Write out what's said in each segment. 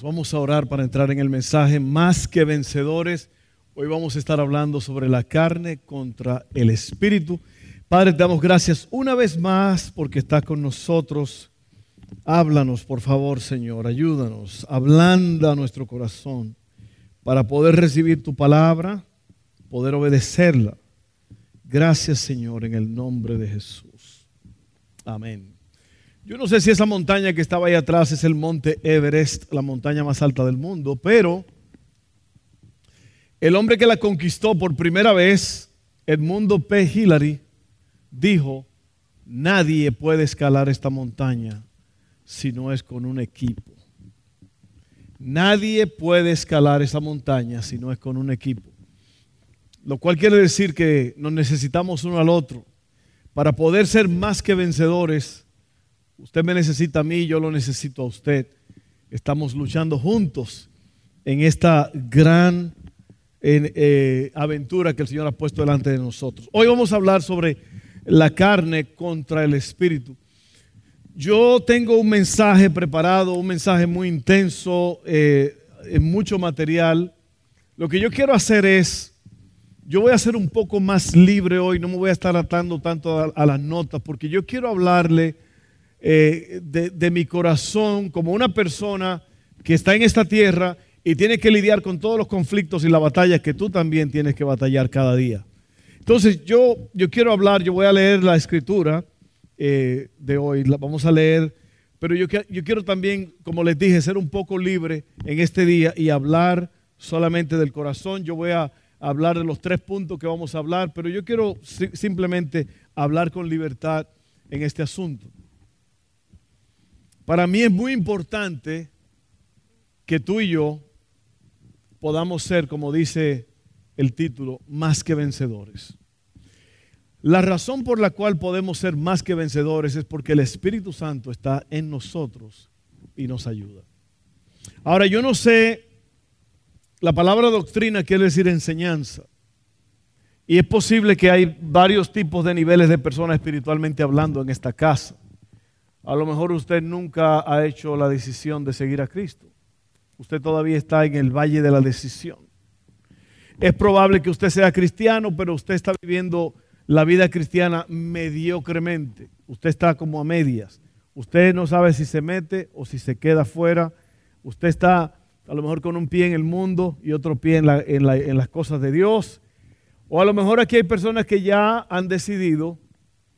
Vamos a orar para entrar en el mensaje más que vencedores. Hoy vamos a estar hablando sobre la carne contra el espíritu. Padre, te damos gracias una vez más porque estás con nosotros. Háblanos, por favor, Señor. Ayúdanos. Ablanda nuestro corazón para poder recibir tu palabra, poder obedecerla. Gracias, Señor, en el nombre de Jesús. Amén. Yo no sé si esa montaña que estaba ahí atrás es el monte Everest, la montaña más alta del mundo, pero el hombre que la conquistó por primera vez, Edmundo P. Hillary, dijo, nadie puede escalar esta montaña si no es con un equipo. Nadie puede escalar esa montaña si no es con un equipo. Lo cual quiere decir que nos necesitamos uno al otro para poder ser más que vencedores Usted me necesita a mí, yo lo necesito a usted. Estamos luchando juntos en esta gran eh, aventura que el Señor ha puesto delante de nosotros. Hoy vamos a hablar sobre la carne contra el espíritu. Yo tengo un mensaje preparado, un mensaje muy intenso, eh, en mucho material. Lo que yo quiero hacer es, yo voy a ser un poco más libre hoy, no me voy a estar atando tanto a las notas, porque yo quiero hablarle eh, de, mi corazón como una persona que está en esta tierra y tiene que lidiar con todos los conflictos y las batallas que tú también tienes que batallar cada día. Entonces yo, yo quiero hablar, yo voy a leer la escritura eh, de hoy, la vamos a leer, pero yo, yo quiero también, como les dije, ser un poco libre en este día y hablar solamente del corazón. Yo voy a hablar de los tres puntos que vamos a hablar, pero yo quiero simplemente hablar con libertad en este asunto. Para mí es muy importante que tú y yo podamos ser, como dice el título, más que vencedores. La razón por la cual podemos ser más que vencedores es porque el Espíritu Santo está en nosotros y nos ayuda. Ahora, yo no sé, la palabra doctrina quiere decir enseñanza. Y es posible que hay varios tipos de niveles de personas espiritualmente hablando en esta casa. A lo mejor usted nunca ha hecho la decisión de seguir a Cristo. Usted todavía está en el valle de la decisión. Es probable que usted sea cristiano, pero usted está viviendo la vida cristiana mediocremente. Usted está como a medias. Usted no sabe si se mete o si se queda fuera. Usted está a lo mejor con un pie en el mundo y otro pie en, en las cosas de Dios. O a lo mejor aquí hay personas que ya han decidido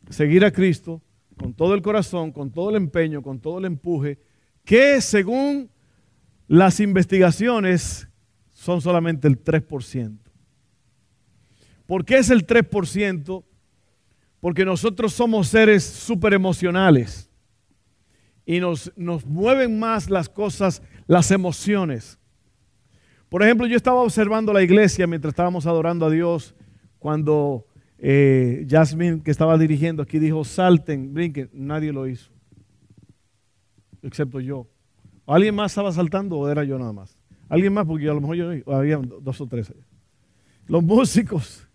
seguir a Cristo, con todo el corazón, con todo el empeño, con todo el empuje, que según las investigaciones son solamente el 3%. ¿Por qué es el 3%? Porque nosotros somos seres súper emocionales y nos, nos mueven más las cosas, las emociones. Por ejemplo, yo estaba observando la iglesia mientras estábamos adorando a Dios cuando eh, Jasmine, que estaba dirigiendo aquí, dijo, salten, brinquen. Nadie lo hizo, excepto yo. ¿Alguien más estaba saltando o era yo nada más? ¿Alguien más? Porque a lo mejor yo había dos o tres. Los músicos.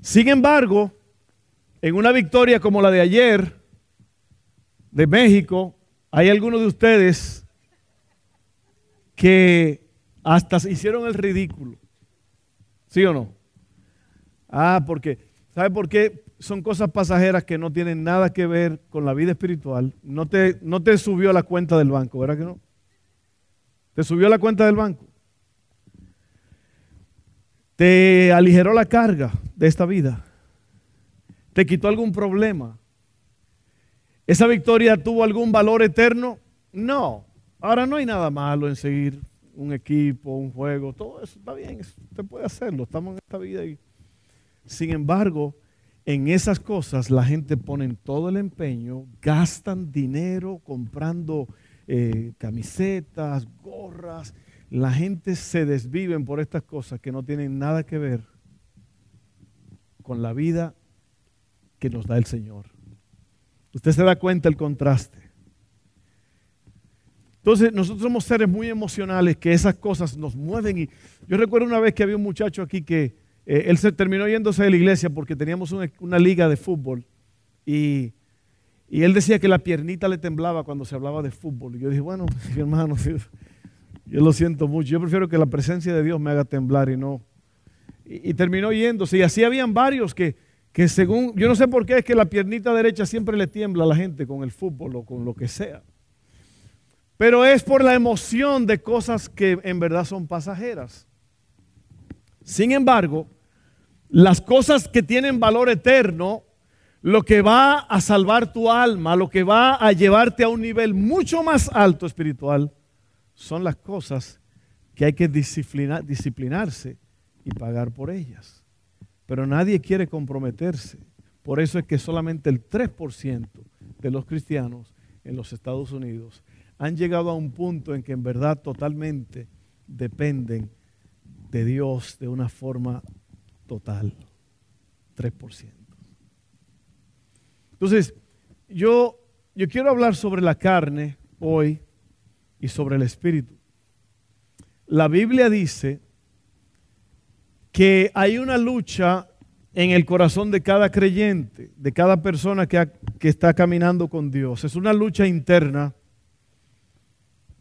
Sin embargo, en una victoria como la de ayer de México, hay algunos de ustedes que hasta hicieron el ridículo. ¿Sí o no? Ah, porque, ¿sabe por qué? Son cosas pasajeras que no tienen nada que ver con la vida espiritual. No te, no te subió la cuenta del banco, ¿verdad que no? Te subió la cuenta del banco. Te aligeró la carga de esta vida. Te quitó algún problema. ¿Esa victoria tuvo algún valor eterno? No. Ahora no hay nada malo en seguir un equipo, un juego, todo eso está bien, usted puede hacerlo, estamos en esta vida y sin embargo, en esas cosas la gente pone todo el empeño, gastan dinero comprando eh, camisetas, gorras, la gente se desviven por estas cosas que no tienen nada que ver con la vida que nos da el Señor. Usted se da cuenta el contraste. Entonces, nosotros somos seres muy emocionales que esas cosas nos mueven. Y yo recuerdo una vez que había un muchacho aquí que eh, él se terminó yéndose de la iglesia porque teníamos una, liga de fútbol y, y, él decía que la piernita le temblaba cuando se hablaba de fútbol. Y yo dije, bueno, hermano, yo lo siento mucho. Yo prefiero que la presencia de Dios me haga temblar y no. Y, y terminó yéndose. Y así habían varios que, que según, yo no sé por qué es que la piernita derecha siempre le tiembla a la gente con el fútbol o con lo que sea. Pero es por la emoción de cosas que en verdad son pasajeras. Sin embargo, las cosas que tienen valor eterno, lo que va a salvar tu alma, lo que va a llevarte a un nivel mucho más alto espiritual, son las cosas que hay que disciplinar, disciplinarse y pagar por ellas. Pero nadie quiere comprometerse. Por eso es que solamente el 3% de los cristianos en los Estados Unidos han llegado a un punto en que en verdad totalmente dependen de Dios de una forma total. 3%. Entonces, yo, yo quiero hablar sobre la carne hoy y sobre el espíritu. La Biblia dice que hay una lucha en el corazón de cada creyente, de cada persona que, que está caminando con Dios. Es una lucha interna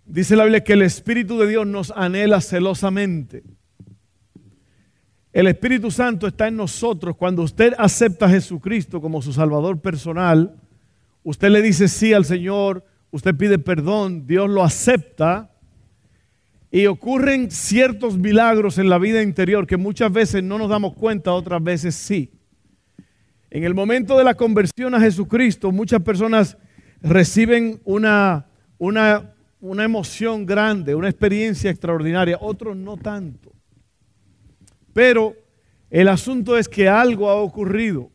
Dice la Biblia que el Espíritu de Dios nos anhela celosamente. El Espíritu Santo está en nosotros. Cuando usted acepta a Jesucristo como su Salvador personal, usted le dice sí al Señor, usted pide perdón, Dios lo acepta y ocurren ciertos milagros en la vida interior que muchas veces no nos damos cuenta, otras veces sí. En el momento de la conversión a Jesucristo, muchas personas reciben una, una una emoción grande, una experiencia extraordinaria, otros no tanto. Pero el asunto es que algo ha ocurrido.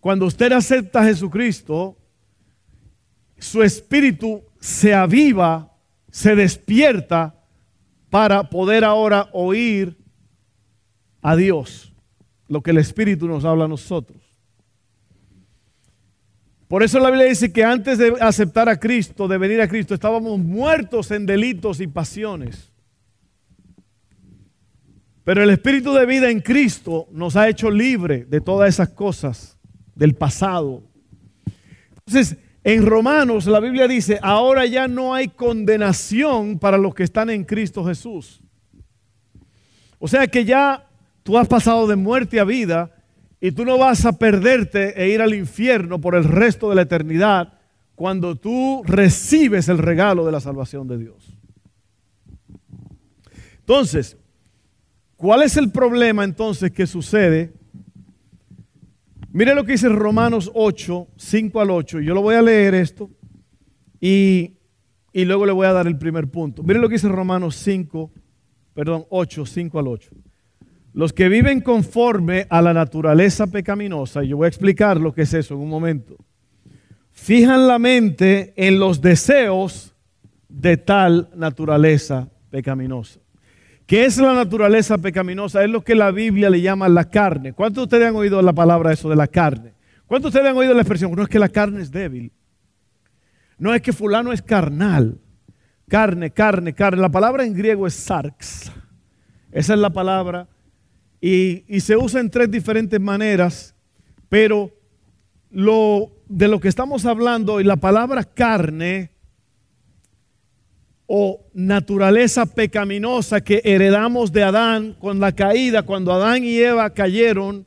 Cuando usted acepta a Jesucristo, su espíritu se aviva, se despierta para poder ahora oír a Dios, lo que el Espíritu nos habla a nosotros. Por eso la Biblia dice que antes de aceptar a Cristo, de venir a Cristo, estábamos muertos en delitos y pasiones. Pero el Espíritu de vida en Cristo nos ha hecho libre de todas esas cosas del pasado. Entonces, en Romanos la Biblia dice, ahora ya no hay condenación para los que están en Cristo Jesús. O sea que ya tú has pasado de muerte a vida y tú no vas a perderte e ir al infierno por el resto de la eternidad cuando tú recibes el regalo de la salvación de Dios. Entonces, ¿cuál es el problema entonces que sucede? Mire lo que dice Romanos 8, 5 al 8. Yo lo voy a leer esto y, y luego le voy a dar el primer punto. Mire lo que dice Romanos 5, perdón, 8, 5 al 8. Los que viven conforme a la naturaleza pecaminosa, y yo voy a explicar lo que es eso en un momento, fijan la mente en los deseos de tal naturaleza pecaminosa. ¿Qué es la naturaleza pecaminosa? Es lo que la Biblia le llama la carne. ¿Cuántos de ustedes han oído la palabra eso de la carne? ¿Cuántos de ustedes han oído la expresión? No es que la carne es débil. No es que fulano es carnal. Carne, carne, carne. La palabra en griego es sarx. Esa es la palabra y, se usa en tres diferentes maneras, pero lo, de lo que estamos hablando y la palabra carne o naturaleza pecaminosa que heredamos de Adán con la caída, cuando Adán y Eva cayeron,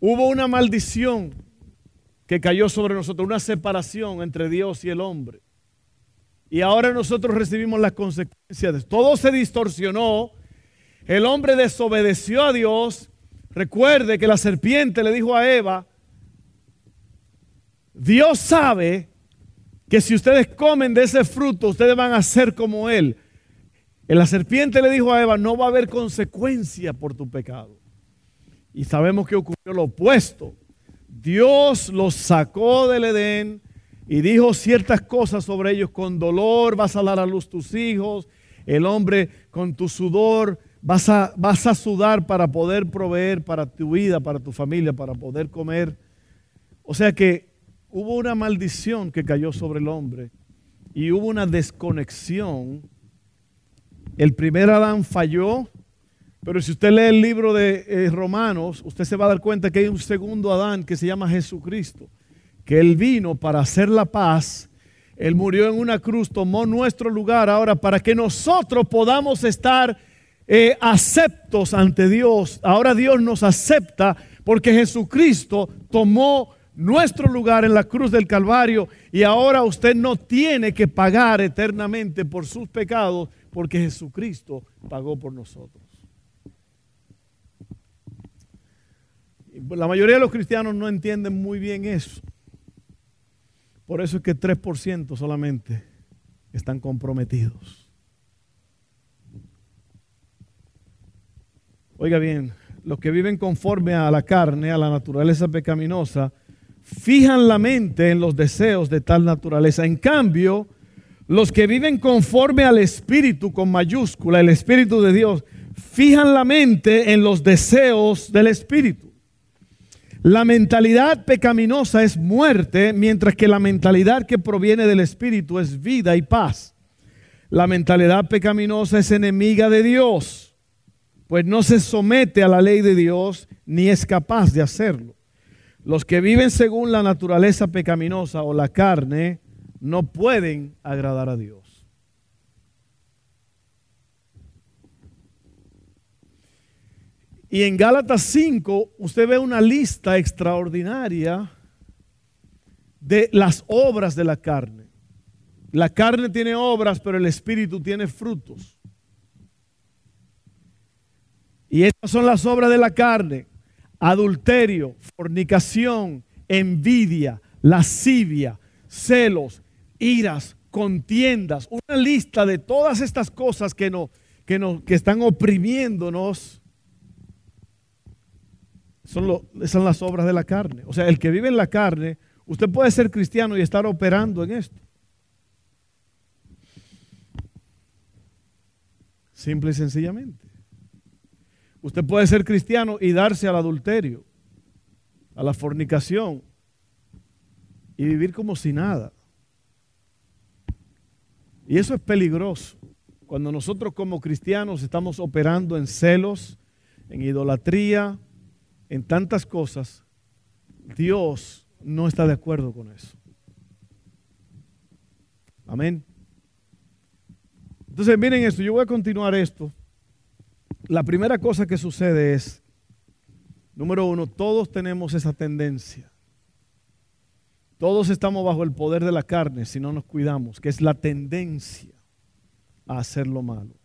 hubo una maldición que cayó sobre nosotros, una separación entre Dios y el hombre. Y ahora nosotros recibimos las consecuencias de Todo se distorsionó el hombre desobedeció a Dios. Recuerde que la serpiente le dijo a Eva, Dios sabe que si ustedes comen de ese fruto, ustedes van a ser como Él. La serpiente le dijo a Eva, no va a haber consecuencia por tu pecado. Y sabemos que ocurrió lo opuesto. Dios los sacó del Edén y dijo ciertas cosas sobre ellos. Con dolor vas a dar a luz tus hijos El hombre con tu sudor vas a, vas a sudar para poder proveer para tu vida, para tu familia, para poder comer. O sea que hubo una maldición que cayó sobre el hombre y hubo una desconexión. El primer Adán falló, pero si usted lee el libro de eh, Romanos, usted se va a dar cuenta que hay un segundo Adán que se llama Jesucristo, que él vino para hacer la paz. Él murió en una cruz, tomó nuestro lugar ahora para que nosotros podamos estar eh, aceptos ante Dios. Ahora Dios nos acepta porque Jesucristo tomó nuestro lugar en la cruz del Calvario y ahora usted no tiene que pagar eternamente por sus pecados porque Jesucristo pagó por nosotros. La mayoría de los cristianos no entienden muy bien eso. Por eso es que 3% solamente están comprometidos. Oiga bien, los que viven conforme a la carne, a la naturaleza pecaminosa, fijan la mente en los deseos de tal naturaleza. En cambio, los que viven conforme al Espíritu con mayúscula, el Espíritu de Dios, fijan la mente en los deseos del Espíritu. La mentalidad pecaminosa es muerte, mientras que la mentalidad que proviene del Espíritu es vida y paz. La mentalidad pecaminosa es enemiga de Dios, pues no se somete a la ley de Dios ni es capaz de hacerlo. Los que viven según la naturaleza pecaminosa o la carne no pueden agradar a Dios. Y en Gálatas 5 usted ve una lista extraordinaria de las obras de la carne. La carne tiene obras, pero el espíritu tiene frutos. Y estas son las obras de la carne. Adulterio, fornicación, envidia, lascivia, celos, iras, contiendas. Una lista de todas estas cosas que, no, que, no, que están oprimiéndonos son, son las obras de la carne. O sea, el que vive en la carne, usted puede ser cristiano y estar operando en esto. Simple y sencillamente. Usted puede ser cristiano y darse al adulterio, a la fornicación y vivir como si nada. Y eso es peligroso. Cuando nosotros como cristianos estamos operando en celos, en idolatría, en tantas cosas, Dios no está de acuerdo con eso. Amén. Entonces, miren esto, yo voy a continuar esto. La primera cosa que sucede es, número uno, todos tenemos esa tendencia. Todos estamos bajo el poder de la carne si no nos cuidamos, que es la tendencia a hacer lo malo.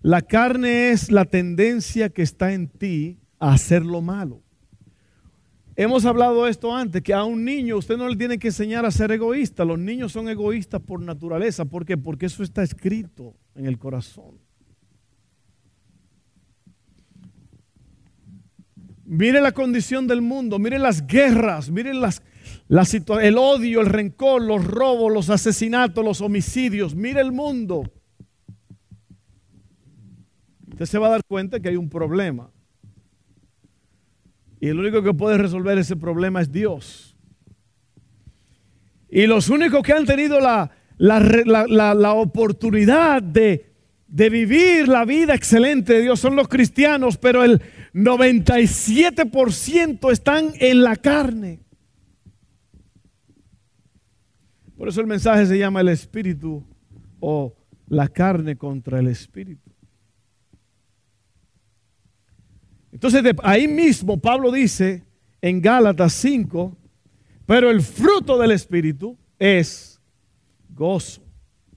La carne es la tendencia que está en ti a hacer lo malo. Hemos hablado esto antes, que a un niño usted no le tiene que enseñar a ser egoísta. Los niños son egoístas por naturaleza. ¿Por qué? Porque eso está escrito en el corazón. Mire la condición del mundo, mire las guerras, mire las, la el odio, el rencor, los robos, los asesinatos, los homicidios. Mire el mundo. Usted se va a dar cuenta que hay un problema. Y el único que puede resolver ese problema es Dios. Y los únicos que han tenido la, la, oportunidad de, de vivir la vida excelente de Dios son los cristianos, pero el 97% están en la carne. Por eso el mensaje se llama el espíritu o la carne contra el espíritu. Entonces ahí mismo Pablo dice en Gálatas 5, pero el fruto del Espíritu es gozo,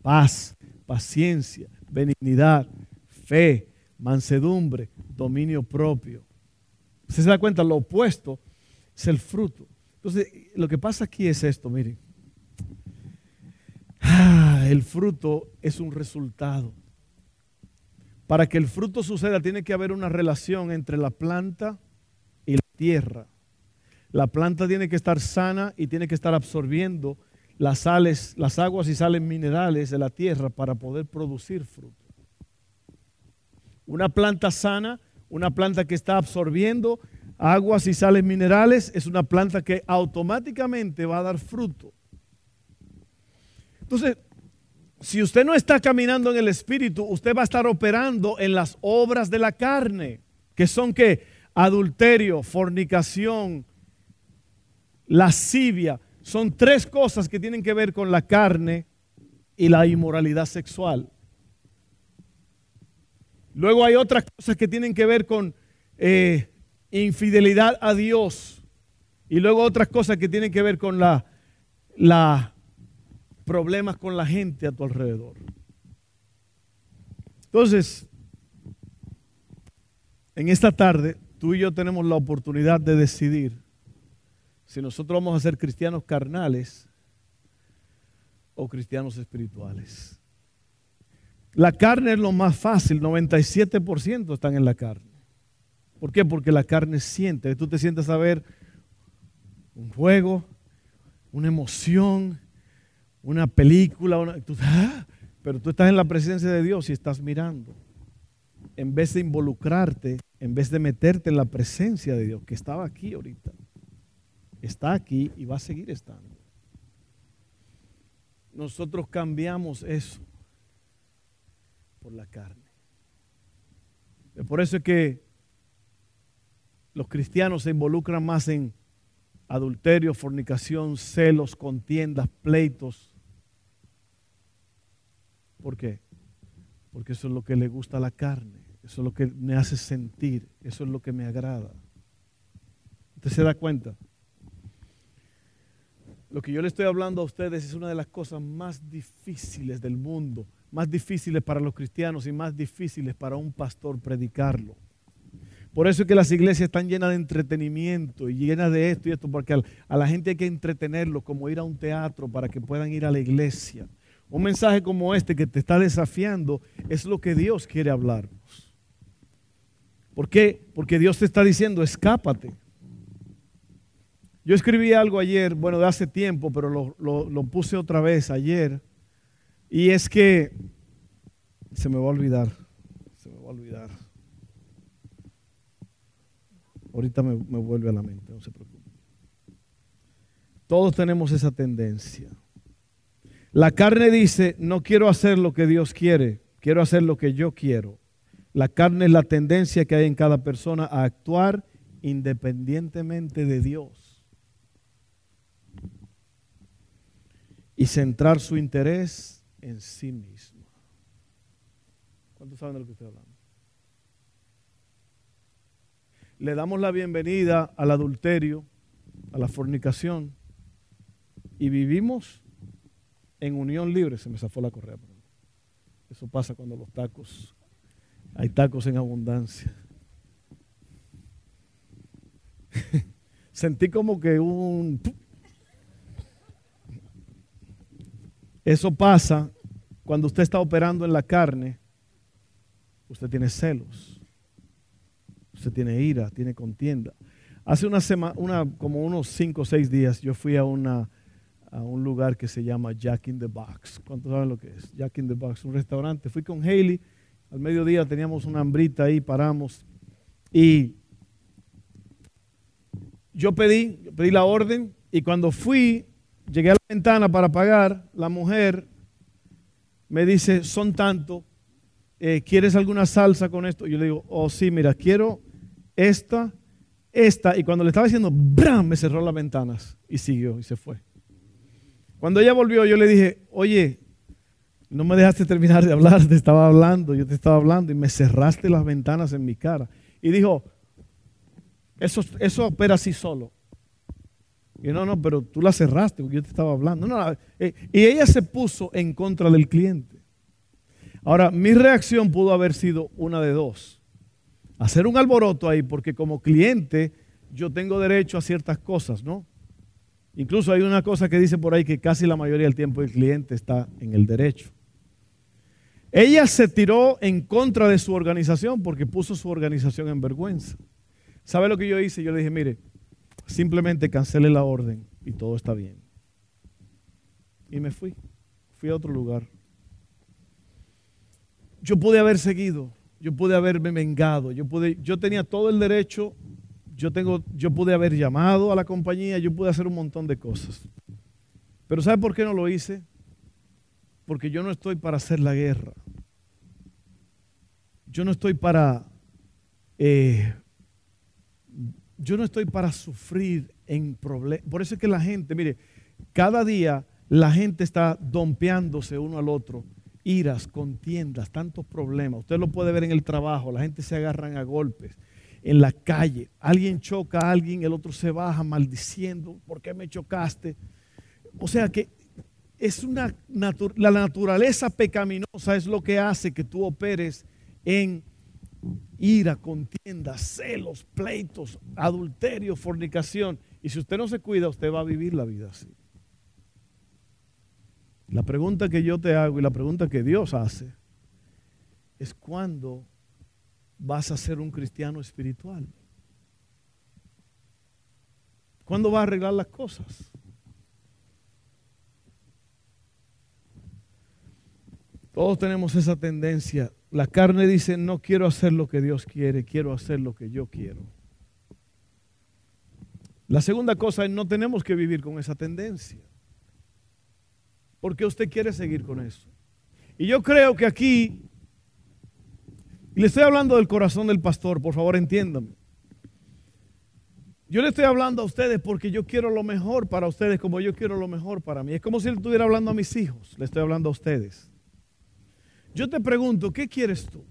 paz, paciencia, benignidad, fe, mansedumbre, dominio propio. ¿Se da cuenta? Lo opuesto es el fruto. Entonces, lo que pasa aquí es esto, miren. Ah, el fruto es un resultado. Para que el fruto suceda tiene que haber una relación entre la planta y la tierra. La planta tiene que estar sana y tiene que estar absorbiendo las sales, las aguas y sales minerales de la tierra para poder producir fruto. Una planta sana, una planta que está absorbiendo aguas y sales minerales, es una planta que automáticamente va a dar fruto. Entonces, si usted no está caminando en el Espíritu, usted va a estar operando en las obras de la carne, que son que adulterio, fornicación, lascivia. Son tres cosas que tienen que ver con la carne y la inmoralidad sexual. Luego hay otras cosas que tienen que ver con eh, infidelidad a Dios. Y luego otras cosas que tienen que ver con la, la problemas con la gente a tu alrededor. Entonces, en esta tarde, tú y yo tenemos la oportunidad de decidir si nosotros vamos a ser cristianos carnales o cristianos espirituales. La carne es lo más fácil, 97% están en la carne. ¿Por qué? Porque la carne siente. Tú te sientes a ver un juego, una emoción, una película, ¡ah! pero tú estás en la presencia de Dios y estás mirando. En vez de involucrarte, en vez de meterte en la presencia de Dios, que estaba aquí ahorita, está aquí y va a seguir estando. Nosotros cambiamos eso por la carne. Por eso es que los cristianos se involucran más en adulterio, fornicación, celos, contiendas, pleitos, ¿Por qué? Porque eso es lo que le gusta a la carne, eso es lo que me hace sentir, eso es lo que me agrada. ¿Usted se da cuenta? Lo que yo le estoy hablando a ustedes es una de las cosas más difíciles del mundo, más difíciles para los cristianos y más difíciles para un pastor predicarlo. Por eso es que las iglesias están llenas de entretenimiento y llenas de esto y esto, porque a la gente hay que entretenerlo, como ir a un teatro para que puedan ir a la iglesia. Un mensaje como este que te está desafiando es lo que Dios quiere hablarnos. ¿Por qué? Porque Dios te está diciendo, escápate. Yo escribí algo ayer, bueno, de hace tiempo, pero lo, puse otra vez ayer. Y es que se me va a olvidar, se me va a olvidar. Ahorita me, me vuelve a la mente, no se preocupe. Todos tenemos esa tendencia. La carne dice, no quiero hacer lo que Dios quiere, quiero hacer lo que yo quiero. La carne es la tendencia que hay en cada persona a actuar independientemente de Dios. Y centrar su interés en sí mismo. ¿Cuántos saben de lo que estoy hablando? Le damos la bienvenida al adulterio, a la fornicación, y vivimos en unión libre, se me zafó la correa. Eso pasa cuando los tacos, hay tacos en abundancia. Sentí como que un... Eso pasa cuando usted está operando en la carne, usted tiene celos, usted tiene ira, tiene contienda. Hace una semana, una, como unos cinco o seis días, yo fui a una a un lugar que se llama Jack in the Box. ¿Cuántos saben lo que es? Jack in the Box, un restaurante. Fui con Haley, al mediodía teníamos una hambrita ahí, paramos. Y yo pedí, pedí la orden y cuando fui, llegué a la ventana para pagar, la mujer me dice, son tanto, eh, ¿quieres alguna salsa con esto? Yo le digo, oh sí, mira, quiero esta, esta. Y cuando le estaba diciendo, ¡bram! me cerró las ventanas y siguió y se fue. Cuando ella volvió, yo le dije, oye, no me dejaste terminar de hablar, te estaba hablando, yo te estaba hablando y me cerraste las ventanas en mi cara. Y dijo, eso, eso opera así solo. Y no, no, pero tú la cerraste porque yo te estaba hablando. Eh, y ella se puso en contra del cliente. Ahora, mi reacción pudo haber sido una de dos. Hacer un alboroto ahí porque como cliente yo tengo derecho a ciertas cosas, ¿no? Incluso hay una cosa que dice por ahí que casi la mayoría del tiempo el cliente está en el derecho. Ella se tiró en contra de su organización porque puso su organización en vergüenza. ¿Sabe lo que yo hice? Yo le dije, mire, simplemente cancele la orden y todo está bien. Y me fui. Fui a otro lugar. Yo pude haber seguido. yo pude haberme vengado, yo, pude, yo tenía todo el derecho, yo, tengo, yo pude haber llamado a la compañía, yo pude hacer un montón de cosas. Pero ¿sabe por qué no lo hice? Porque yo no estoy para hacer la guerra. Yo no estoy para... Eh, yo no estoy para sufrir en problemas. Por eso es que la gente, mire, cada día la gente está dompeándose uno al otro. Iras, contiendas, tantos problemas. Usted lo puede ver en el trabajo, la gente se agarran a golpes. En la calle, alguien choca a alguien, el otro se baja maldiciendo, ¿por qué me chocaste? O sea que es una la naturaleza pecaminosa es lo que hace que tú operes en ira, contienda, celos, pleitos, adulterio, fornicación. Y si usted no se cuida, usted va a vivir la vida así. La pregunta que yo te hago y la pregunta que Dios hace es cuándo vas a ser un cristiano espiritual. ¿Cuándo vas a arreglar las cosas? Todos tenemos esa tendencia. La carne dice, no quiero hacer lo que Dios quiere, quiero hacer lo que yo quiero. La segunda cosa es, no tenemos que vivir con esa tendencia. Porque usted quiere seguir con eso. Y yo creo que aquí, y le estoy hablando del corazón del pastor, por favor entiéndame. Yo le estoy hablando a ustedes porque yo quiero lo mejor para ustedes como yo quiero lo mejor para mí. Es como si estuviera hablando a mis hijos, le estoy hablando a ustedes. Yo te pregunto, ¿qué quieres tú?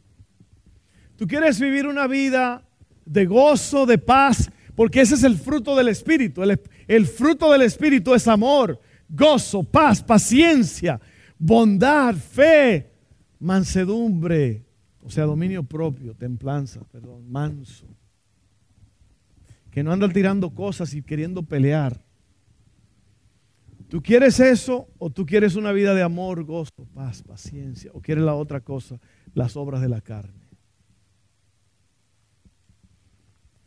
¿Tú quieres vivir una vida de gozo, de paz? Porque ese es el fruto del Espíritu. El, fruto del Espíritu es amor, gozo, paz, paciencia, bondad, fe, mansedumbre, o sea, dominio propio, templanza, perdón, manso. Que no anda tirando cosas y queriendo pelear. ¿Tú quieres eso o tú quieres una vida de amor, gozo, paz, paciencia? ¿O quieres la otra cosa, las obras de la carne?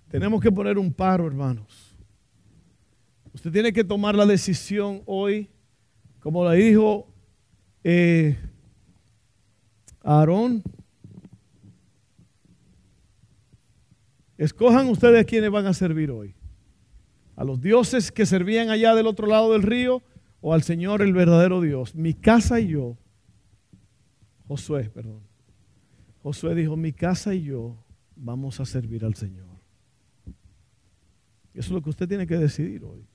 Tenemos que poner un paro, hermanos. Usted tiene que tomar la decisión hoy, como la dijo eh, Aarón. Escojan ustedes a quienes van a servir hoy. A los dioses que servían allá del otro lado del río o al Señor el verdadero Dios. Mi casa y yo, Josué, perdón. Josué dijo, mi casa y yo vamos a servir al Señor. Eso es lo que usted tiene que decidir hoy.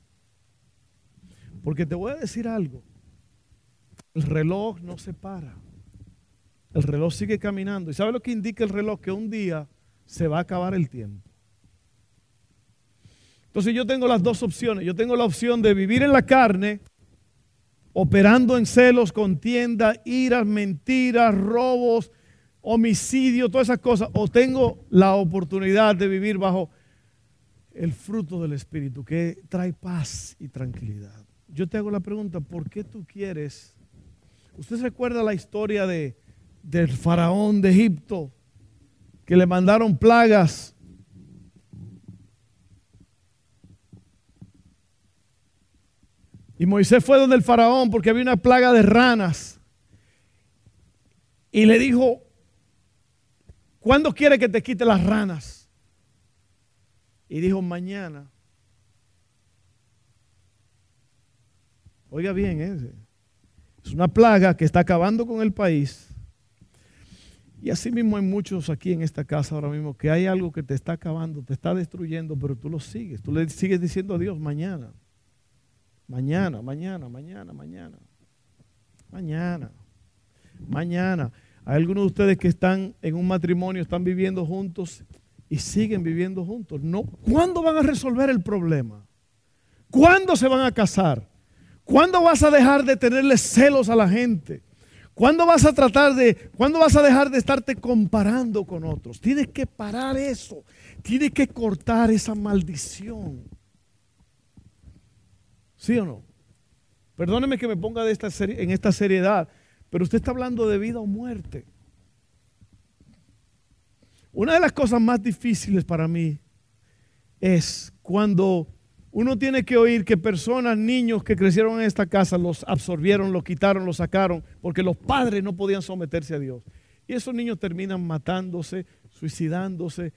Porque te voy a decir algo. El reloj no se para. El reloj sigue caminando. ¿Y sabe lo que indica el reloj? Que un día se va a acabar el tiempo. Entonces yo tengo las dos opciones. Yo tengo la opción de vivir en la carne operando en celos, contienda, iras, mentiras, robos, homicidio, todas esas cosas, o tengo la oportunidad de vivir bajo el fruto del Espíritu que trae paz y tranquilidad. Yo te hago la pregunta, ¿por qué tú quieres? ¿Usted recuerda la historia de, del faraón de Egipto que le mandaron plagas Y Moisés fue donde el faraón porque había una plaga de ranas. Y le dijo, ¿cuándo quiere que te quite las ranas? Y dijo, mañana. Oiga bien, ¿eh? es una plaga que está acabando con el país. Y así mismo hay muchos aquí en esta casa ahora mismo que hay algo que te está acabando, te está destruyendo, pero tú lo sigues. Tú le sigues diciendo a Dios mañana. Mañana, mañana, mañana, mañana. Mañana. Mañana. Hay algunos de ustedes que están en un matrimonio, están viviendo juntos y siguen viviendo juntos. No, ¿cuándo van a resolver el problema? ¿Cuándo se van a casar? ¿Cuándo vas a dejar de tenerle celos a la gente? ¿Cuándo vas a tratar de, cuándo vas a dejar de estarte comparando con otros? Tienes que parar eso. Tienes que cortar esa maldición. ¿Sí o no? Perdóneme que me ponga de esta en esta seriedad, pero usted está hablando de vida o muerte. Una de las cosas más difíciles para mí es cuando uno tiene que oír que personas, niños que crecieron en esta casa, los absorbieron, los quitaron, los sacaron, porque los padres no podían someterse a Dios. Y esos niños terminan matándose, suicidándose,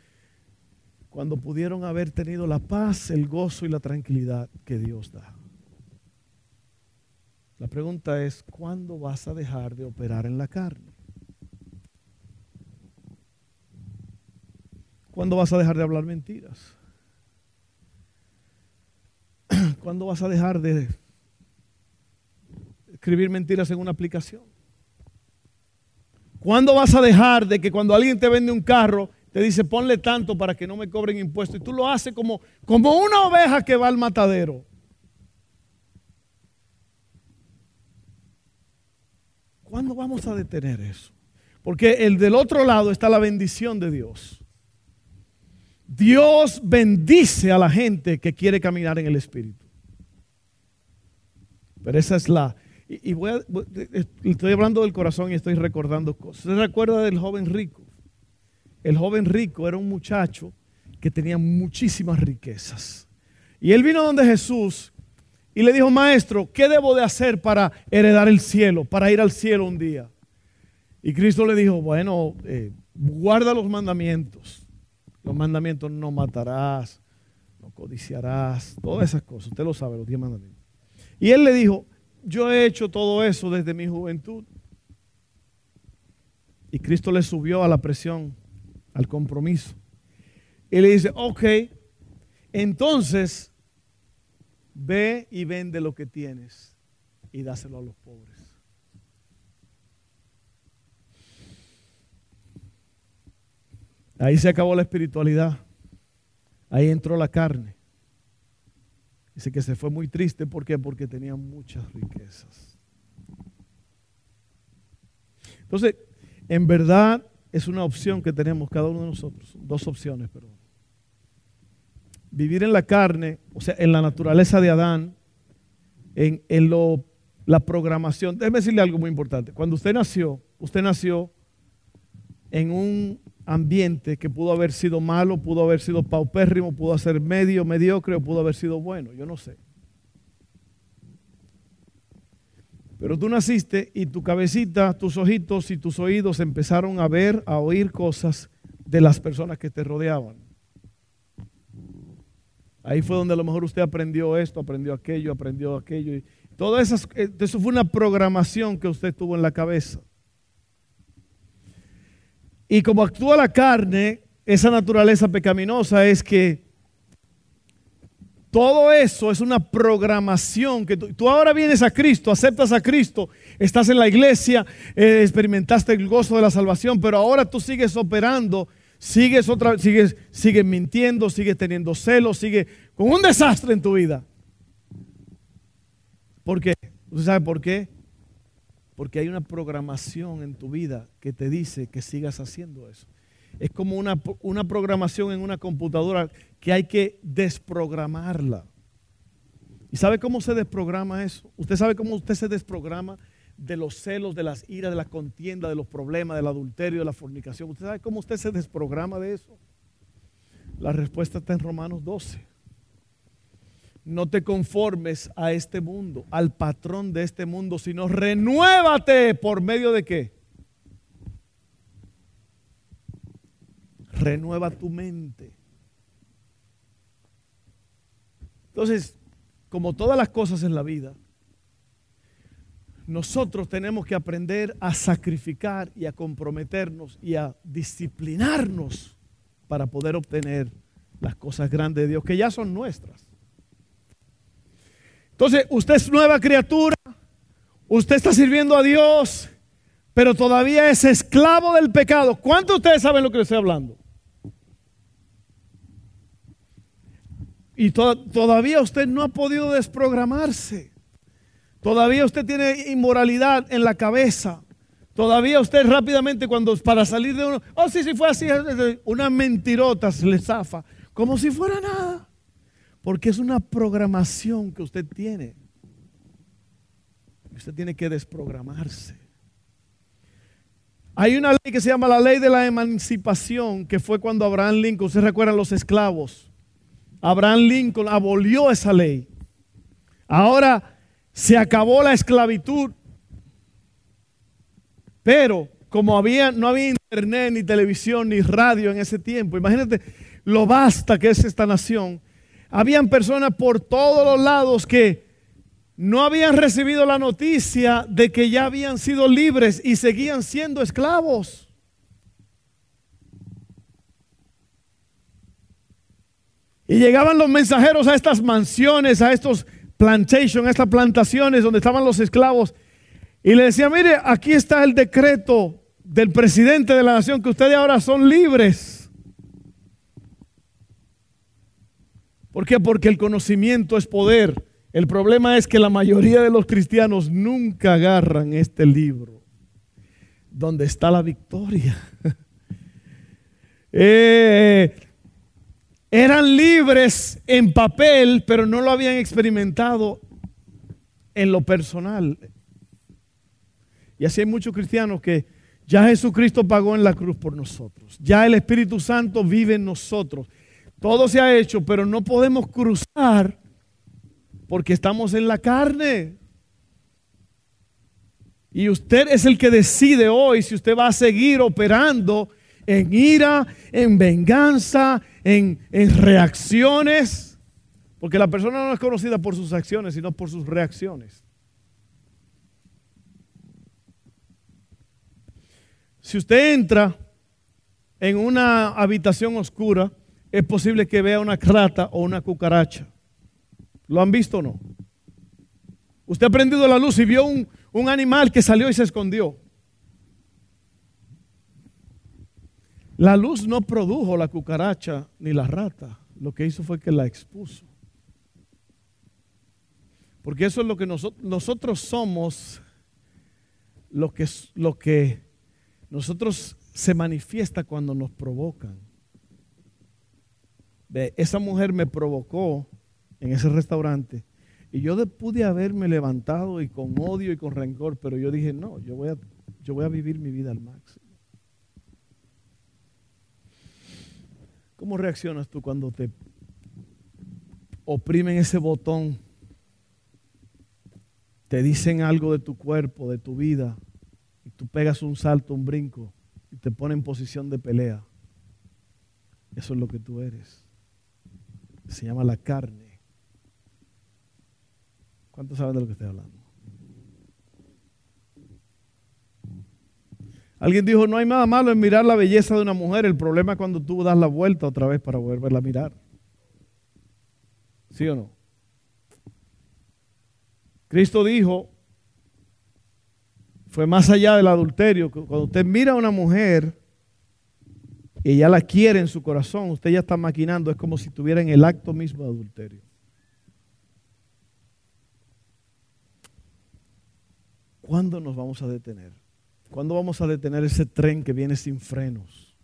cuando pudieron haber tenido la paz, el gozo y la tranquilidad que Dios da. La pregunta es, ¿cuándo vas a dejar de operar en la carne? ¿Cuándo vas a dejar de hablar mentiras? ¿Cuándo vas a dejar de escribir mentiras en una aplicación? ¿Cuándo vas a dejar de que cuando alguien te vende un carro, te dice ponle tanto para que no me cobren impuestos y tú lo haces como, como una oveja que va al matadero? ¿Cuándo vamos a detener eso? Porque el del otro lado está la bendición de Dios. Dios bendice a la gente que quiere caminar en el Espíritu. Pero esa es la... Y, voy a, estoy hablando del corazón y estoy recordando cosas. ¿Se recuerda del joven rico? El joven rico era un muchacho que tenía muchísimas riquezas. Y él vino donde Jesús y le dijo, maestro, ¿qué debo de hacer para heredar el cielo, para ir al cielo un día? Y Cristo le dijo, bueno, eh, guarda los mandamientos. Los mandamientos no matarás, no codiciarás, todas esas cosas. Usted lo sabe, los diez mandamientos. Y él le dijo, yo he hecho todo eso desde mi juventud. Y Cristo le subió a la presión, al compromiso. Y le dice, ok, entonces Ve y vende lo que tienes y dáselo a los pobres. Ahí se acabó la espiritualidad. Ahí entró la carne. Dice que se fue muy triste. ¿Por qué? Porque tenía muchas riquezas. Entonces, en verdad es una opción que tenemos cada uno de nosotros. Dos opciones, perdón vivir en la carne, o sea, en la naturaleza de Adán, en, lo, la programación. Déjeme decirle algo muy importante. Cuando usted nació, usted nació en un ambiente que pudo haber sido malo, pudo haber sido paupérrimo, pudo ser medio, mediocre o pudo haber sido bueno. Yo no sé. Pero tú naciste y tu cabecita, tus ojitos y tus oídos empezaron a ver, a oír cosas de las personas que te rodeaban. Ahí fue donde a lo mejor usted aprendió esto, aprendió aquello, aprendió aquello. Y todo eso, eso fue una programación que usted tuvo en la cabeza. Y como actúa la carne, esa naturaleza pecaminosa es que todo eso es una programación que tú, ahora vienes a Cristo, aceptas a Cristo, estás en la iglesia, eh, experimentaste el gozo de la salvación, pero ahora tú sigues operando sigues otra sigues, sigues mintiendo, sigues teniendo celos, sigues con un desastre en tu vida. ¿Por qué? ¿Usted sabe por qué? Porque hay una programación en tu vida que te dice que sigas haciendo eso. Es como una, una programación en una computadora que hay que desprogramarla. ¿Y sabe cómo se desprograma eso? ¿Usted sabe cómo usted se desprograma? De los celos, de las iras, de la contienda, de los problemas, del adulterio, de la fornicación. ¿Usted sabe cómo usted se desprograma de eso? La respuesta está en Romanos 12. No te conformes a este mundo, al patrón de este mundo, sino renuévate por medio de qué? Renueva tu mente. Entonces, como todas las cosas en la vida, nosotros tenemos que aprender a sacrificar y a comprometernos y a disciplinarnos para poder obtener las cosas grandes de Dios, que ya son nuestras. Entonces, usted es nueva criatura, usted está sirviendo a Dios, pero todavía es esclavo del pecado. ¿Cuántos de ustedes saben lo que les estoy hablando? Y todavía usted no ha podido desprogramarse. Todavía usted tiene inmoralidad en la cabeza. Todavía usted rápidamente cuando para salir de uno, oh sí, sí fue así, una mentirota se le zafa, como si fuera nada. Porque es una programación que usted tiene. Usted tiene que desprogramarse. Hay una ley que se llama la ley de la emancipación, que fue cuando Abraham Lincoln, ¿se recuerdan los esclavos? Abraham Lincoln abolió esa ley. Ahora se acabó la esclavitud. Pero como no había internet, ni televisión, ni radio en ese tiempo, imagínate lo vasta que es esta nación, habían personas por todos los lados que no habían recibido la noticia de que ya habían sido libres y seguían siendo esclavos. Y llegaban los mensajeros a estas mansiones, a estos plantations, a estas plantaciones donde estaban los esclavos. Y le decían, mire, aquí está el decreto del presidente de la nación que ustedes ahora son libres. ¿Por qué? Porque el conocimiento es poder. El problema es que la mayoría de los cristianos nunca agarran este libro, donde está la victoria. eh, eran libres en papel, pero no lo habían experimentado en lo personal. Y así hay muchos cristianos que ya Jesucristo pagó en la cruz por nosotros. Ya el Espíritu Santo vive en nosotros. Todo se ha hecho, pero no podemos cruzar porque estamos en la carne. Y usted es el que decide hoy si usted va a seguir operando en ira, en venganza, en, reacciones, porque la persona no es conocida por sus acciones, sino por sus reacciones. Si usted entra en una habitación oscura, es posible que vea una rata o una cucaracha. ¿Lo han visto o no? Usted ha prendido la luz y vio un, un animal que salió y se escondió. La luz no produjo la cucaracha ni la rata. Lo que hizo fue que la expuso. Porque eso es lo que nosotros, somos, lo que, lo que nosotros se manifiesta cuando nos provocan. esa mujer me provocó en ese restaurante y yo pude haberme levantado y con odio y con rencor, pero yo dije, no, yo voy a vivir mi vida al máximo. ¿Cómo reaccionas tú cuando te oprimen ese botón? Te dicen algo de tu cuerpo, de tu vida, y tú pegas un salto, un brinco, y te ponen en posición de pelea. Eso es lo que tú eres. Se llama la carne. ¿Cuántos saben de lo que estoy hablando? Alguien dijo, no hay nada malo en mirar la belleza de una mujer, el problema es cuando tú das la vuelta otra vez para volverla a mirar. ¿Sí o no? Cristo dijo, fue más allá del adulterio, cuando usted mira a una mujer y ella la quiere en su corazón, usted ya está maquinando, es como si tuviera en el acto mismo de adulterio. ¿Cuándo nos vamos a detener? ¿Cuándo vamos a detener ese tren que viene sin frenos?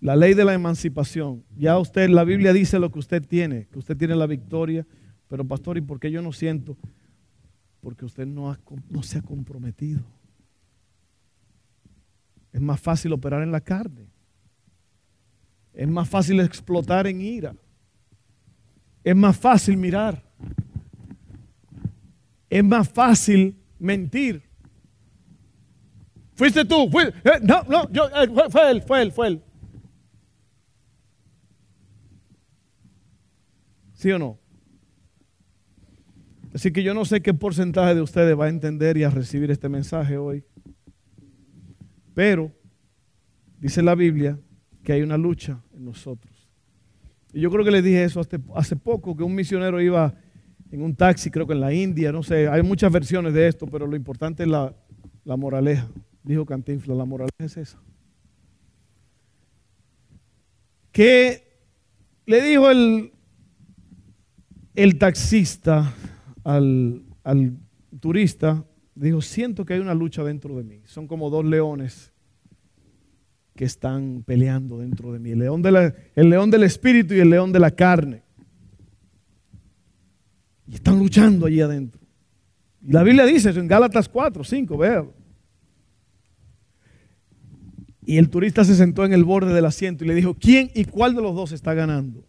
La ley de la emancipación. Ya usted, la Biblia dice lo que usted tiene, que usted tiene la victoria. Pero pastor, ¿y por qué yo no siento? Porque usted no, no se ha comprometido. Es más fácil operar en la carne. Es más fácil explotar en ira. Es más fácil mirar es más fácil mentir. Fuiste tú, fue, eh, no, no, yo, eh, fue, él, fue él, fue él. ¿Sí o no? Así que yo no sé qué porcentaje de ustedes va a entender y a recibir este mensaje hoy. Pero dice la Biblia que hay una lucha en nosotros. Y yo creo que le dije eso hace poco, que un misionero iba en un taxi, creo que en la India, no sé, hay muchas versiones de esto, pero lo importante es la, moraleja. Dijo Cantinflas, la moraleja es esa. Que le dijo el, taxista al, al turista, dijo, siento que hay una lucha dentro de mí. Son como dos leones que están peleando dentro de mí. El león, de el león del espíritu y el león de la carne. Y están luchando allí adentro. Y la Biblia dice eso en Gálatas 4, 5, vea. Y el turista se sentó en el borde del asiento y le dijo, ¿quién y cuál de los dos está ganando?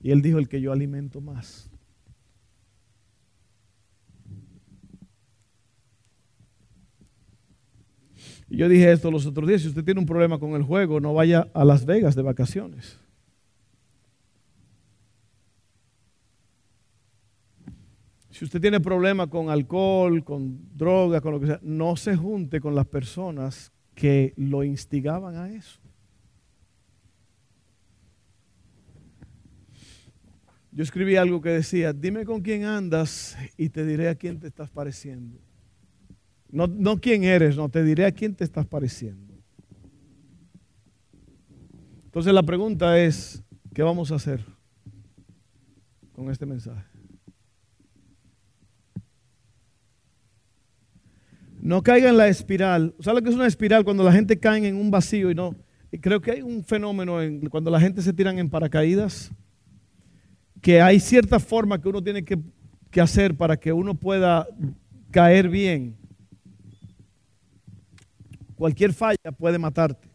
Y él dijo, el que yo alimento más. Y yo dije esto los otros días, si usted tiene un problema con el juego, no vaya a Las Vegas de vacaciones. Si usted tiene problemas con alcohol, con droga, con lo que sea, no se junte con las personas que lo instigaban a eso. Yo escribí algo que decía, dime con quién andas y te diré a quién te estás pareciendo. No, no quién eres, no, te diré a quién te estás pareciendo. Entonces la pregunta es, ¿qué vamos a hacer con este mensaje? No caiga en la espiral. ¿Sabe lo que es una espiral? Cuando la gente cae en un vacío y no. Creo que hay un fenómeno en, cuando la gente se tiran en paracaídas que hay cierta forma que uno tiene que, hacer para que uno pueda caer bien. Cualquier falla puede matarte.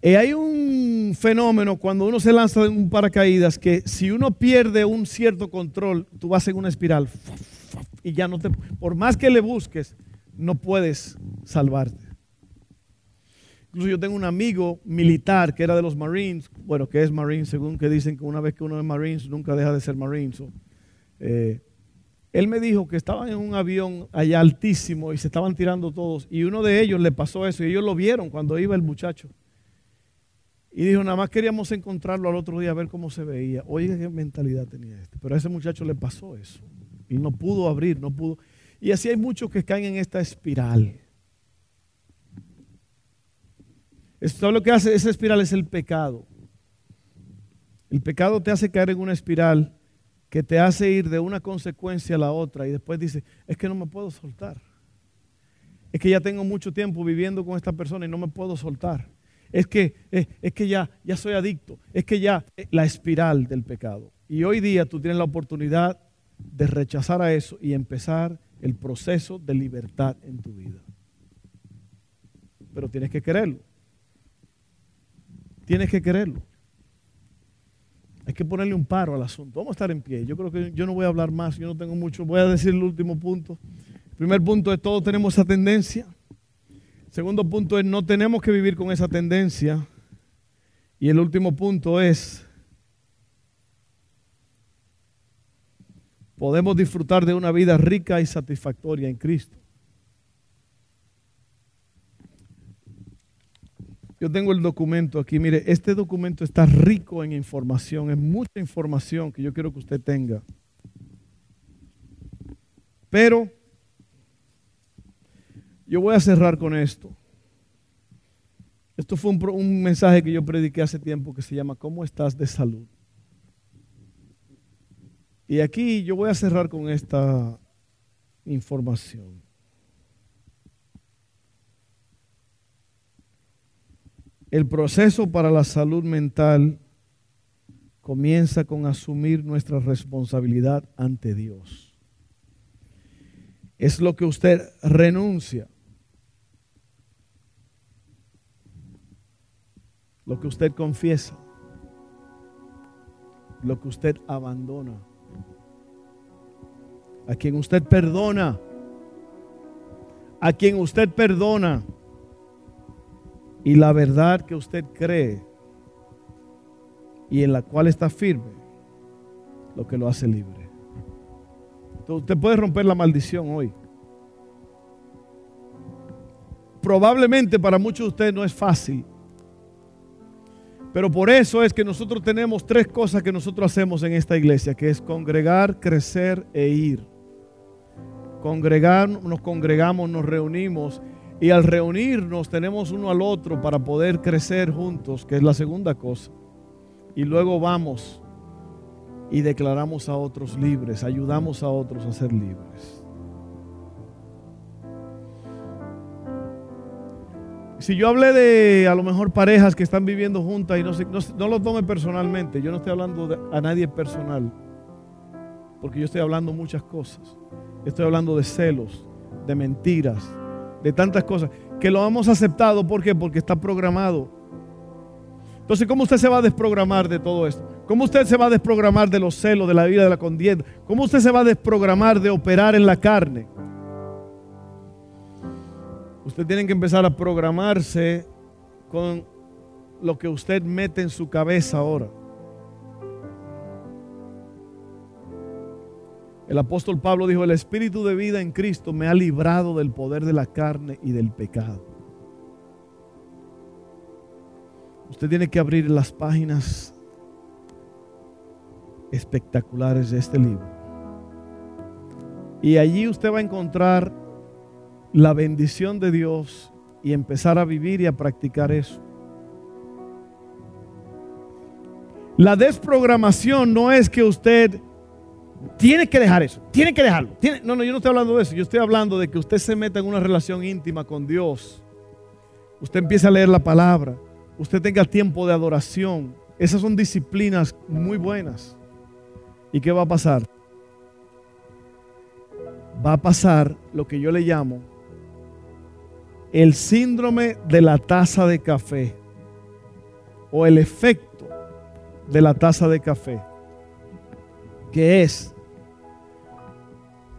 Y hay un fenómeno cuando uno se lanza en un paracaídas que si uno pierde un cierto control, tú vas en una espiral y ya no te, por más que le busques, no puedes salvarte. Incluso yo tengo un amigo militar que era de los Marines, bueno, que es Marine, según que dicen que una vez que uno es Marines nunca deja de ser Marine. Eh, él me dijo que estaban en un avión allá altísimo y se estaban tirando todos y uno de ellos le pasó eso y ellos lo vieron cuando iba el muchacho. Y dijo, nada más queríamos encontrarlo al otro día a ver cómo se veía. Oye, qué mentalidad tenía este. Pero a ese muchacho le pasó eso. Y no pudo abrir, no pudo. Y así hay muchos que caen en esta espiral. Esto lo que hace esa espiral es el pecado. El pecado te hace caer en una espiral que te hace ir de una consecuencia a la otra y después dice, es que no me puedo soltar. Es que ya tengo mucho tiempo viviendo con esta persona y no me puedo soltar. Es que, es, es que ya, ya soy adicto. Es que ya eh, la espiral del pecado. Y hoy día tú tienes la oportunidad de rechazar a eso y empezar el proceso de libertad en tu vida. Pero tienes que quererlo. Tienes que quererlo. Hay que ponerle un paro al asunto. Vamos a estar en pie. Yo creo que yo no voy a hablar más, yo no tengo mucho. Voy a decir el último punto. El primer punto es todos tenemos esa tendencia. El segundo punto es no tenemos que vivir con esa tendencia. Y el último punto es podemos disfrutar de una vida rica y satisfactoria en Cristo. Yo tengo el documento aquí. Mire, este documento está rico en información, es mucha información que yo quiero que usted tenga. Pero yo voy a cerrar con esto. Esto fue un, mensaje que yo prediqué hace tiempo que se llama ¿Cómo estás de salud? Y aquí yo voy a cerrar con esta información. El proceso para la salud mental comienza con asumir nuestra responsabilidad ante Dios. Es lo que usted renuncia. Lo que usted confiesa. Lo que usted abandona. A quien usted perdona. A quien usted perdona y la verdad que usted cree y en la cual está firme, lo que lo hace libre. Entonces, usted puede romper la maldición hoy. Probablemente para muchos de ustedes no es fácil. Pero por eso es que nosotros tenemos tres cosas que nosotros hacemos en esta iglesia, que es congregar, crecer e ir. Congregar, nos congregamos, nos reunimos y al reunirnos tenemos uno al otro para poder crecer juntos, que es la segunda cosa. Y luego vamos y declaramos a otros libres, ayudamos a otros a ser libres. Si yo hablé de a lo mejor parejas que están viviendo juntas y no, no, lo tome personalmente, yo no estoy hablando a nadie personal, porque yo estoy hablando muchas cosas. Estoy hablando de celos, de mentiras, de tantas cosas, que lo hemos aceptado. ¿Por qué? Porque está programado. Entonces, ¿cómo usted se va a desprogramar de todo esto? ¿Cómo usted se va a desprogramar de los celos, de la vida, de la contienda? ¿Cómo usted se va a desprogramar de operar en la carne? Usted tiene que empezar a programarse con lo que usted mete en su cabeza ahora. El apóstol Pablo dijo, el espíritu de vida en Cristo me ha librado del poder de la carne y del pecado. Usted tiene que abrir las páginas espectaculares de este libro. Y allí usted va a encontrar la bendición de Dios y empezar a vivir y a practicar eso. La desprogramación no es que usted tiene que dejar eso, tiene que dejarlo. no, no, yo no estoy hablando de eso, yo estoy hablando de que usted se meta en una relación íntima con Dios. Usted empieza a leer la palabra, usted tenga tiempo de adoración. Esas son disciplinas muy buenas. ¿Y qué va a pasar? Va a pasar lo que yo le llamo el síndrome de la taza de café o el efecto de la taza de café, es,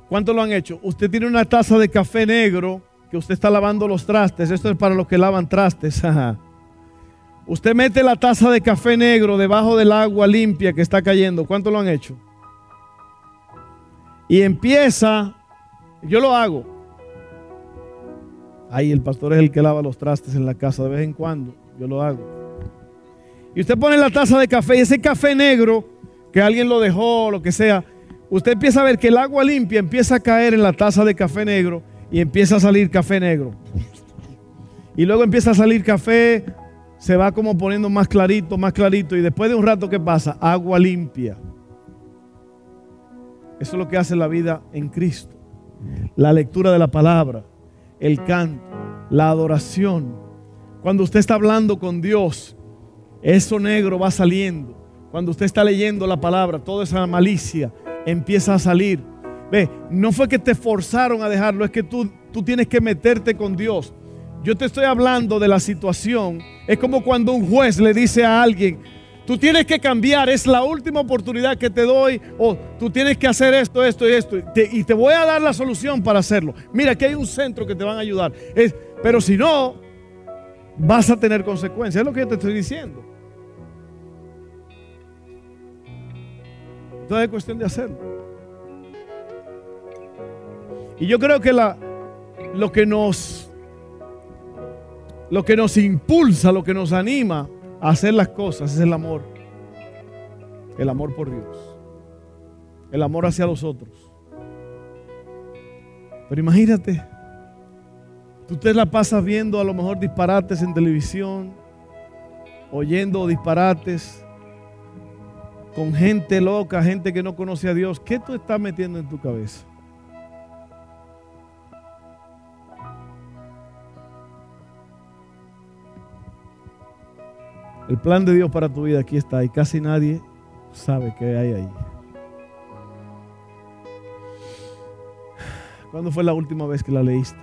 ¿cuánto lo han hecho? Usted tiene una taza de café negro que usted está lavando los trastes, esto es para los que lavan trastes, Usted mete la taza de café negro debajo del agua limpia que está cayendo. ¿Cuánto lo han hecho? Y empieza, yo lo hago. Ahí el pastor es el que lava los trastes en la casa de vez en cuando. Yo lo hago. Y usted pone la taza de café y ese café negro que alguien lo dejó, lo que sea, usted empieza a ver que el agua limpia empieza a caer en la taza de café negro y empieza a salir café negro. Y luego empieza a salir café, se va como poniendo más clarito, más clarito. Y después de un rato, ¿qué pasa? Agua limpia. Eso es lo que hace la vida en Cristo. La lectura de la palabra, el canto, la adoración. Cuando usted está hablando con Dios, eso negro va saliendo. Cuando usted está leyendo la palabra, toda esa malicia empieza a salir. Ve, no fue que te forzaron a dejarlo, es que tú, tú tienes que meterte con Dios. Yo te estoy hablando de la situación. Es como cuando un juez le dice a alguien, Tú tienes que cambiar, es la última oportunidad que te doy. O tú tienes que hacer esto, esto y esto. y te voy a dar la solución para hacerlo. Mira, aquí hay un centro que te van a ayudar. pero si no, vas a tener consecuencias. Es lo que yo te estoy diciendo. Entonces es cuestión de hacerlo. Y yo creo que la, lo que nos lo que nos impulsa, lo que nos anima hacer las cosas es el amor. El amor por Dios. El amor hacia los otros. Pero imagínate, tú te la pasas viendo a lo mejor disparates en televisión, oyendo disparates con gente loca, gente que no conoce a Dios. ¿Qué tú estás metiendo en tu cabeza? El plan de Dios para tu vida aquí está y casi nadie sabe qué hay ahí. ¿Cuándo fue la última vez que la leíste?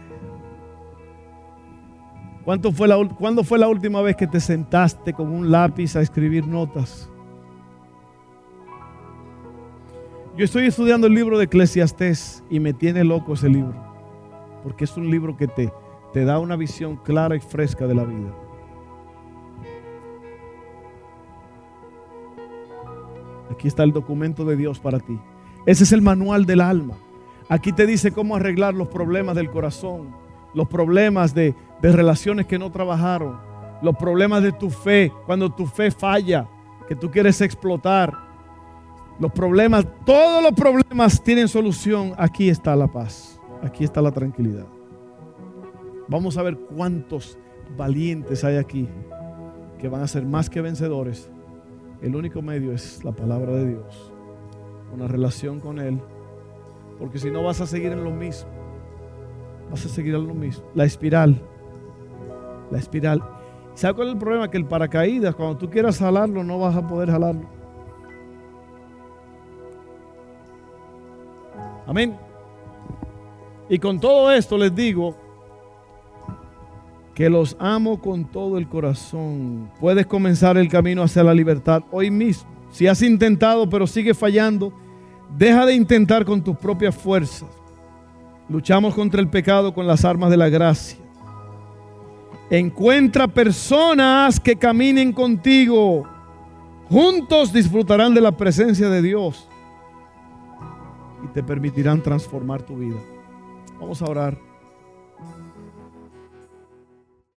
¿Cuánto fue la, ¿Cuándo fue la última vez que te sentaste con un lápiz a escribir notas? Yo estoy estudiando el libro de Eclesiastés y me tiene loco ese libro, porque es un libro que te, te da una visión clara y fresca de la vida. Aquí está el documento de Dios para ti. Ese es el manual del alma. Aquí te dice cómo arreglar los problemas del corazón, los problemas de, relaciones que no trabajaron, los problemas de tu fe, cuando tu fe falla, que tú quieres explotar. Los problemas, todos los problemas tienen solución. Aquí está la paz, aquí está la tranquilidad. Vamos a ver cuántos valientes hay aquí que van a ser más que vencedores el único medio es la palabra de Dios, una relación con Él, porque si no vas a seguir en lo mismo, vas a seguir en lo mismo, la espiral, la espiral. ¿Sabes cuál es el problema? Que el paracaídas, cuando tú quieras jalarlo, no vas a poder jalarlo. Amén. Y con todo esto les digo que los amo con todo el corazón. Puedes comenzar el camino hacia la libertad hoy mismo. Si has intentado pero sigue fallando, deja de intentar con tus propias fuerzas. Luchamos contra el pecado con las armas de la gracia. Encuentra personas que caminen contigo. Juntos disfrutarán de la presencia de Dios y te permitirán transformar tu vida. Vamos a orar.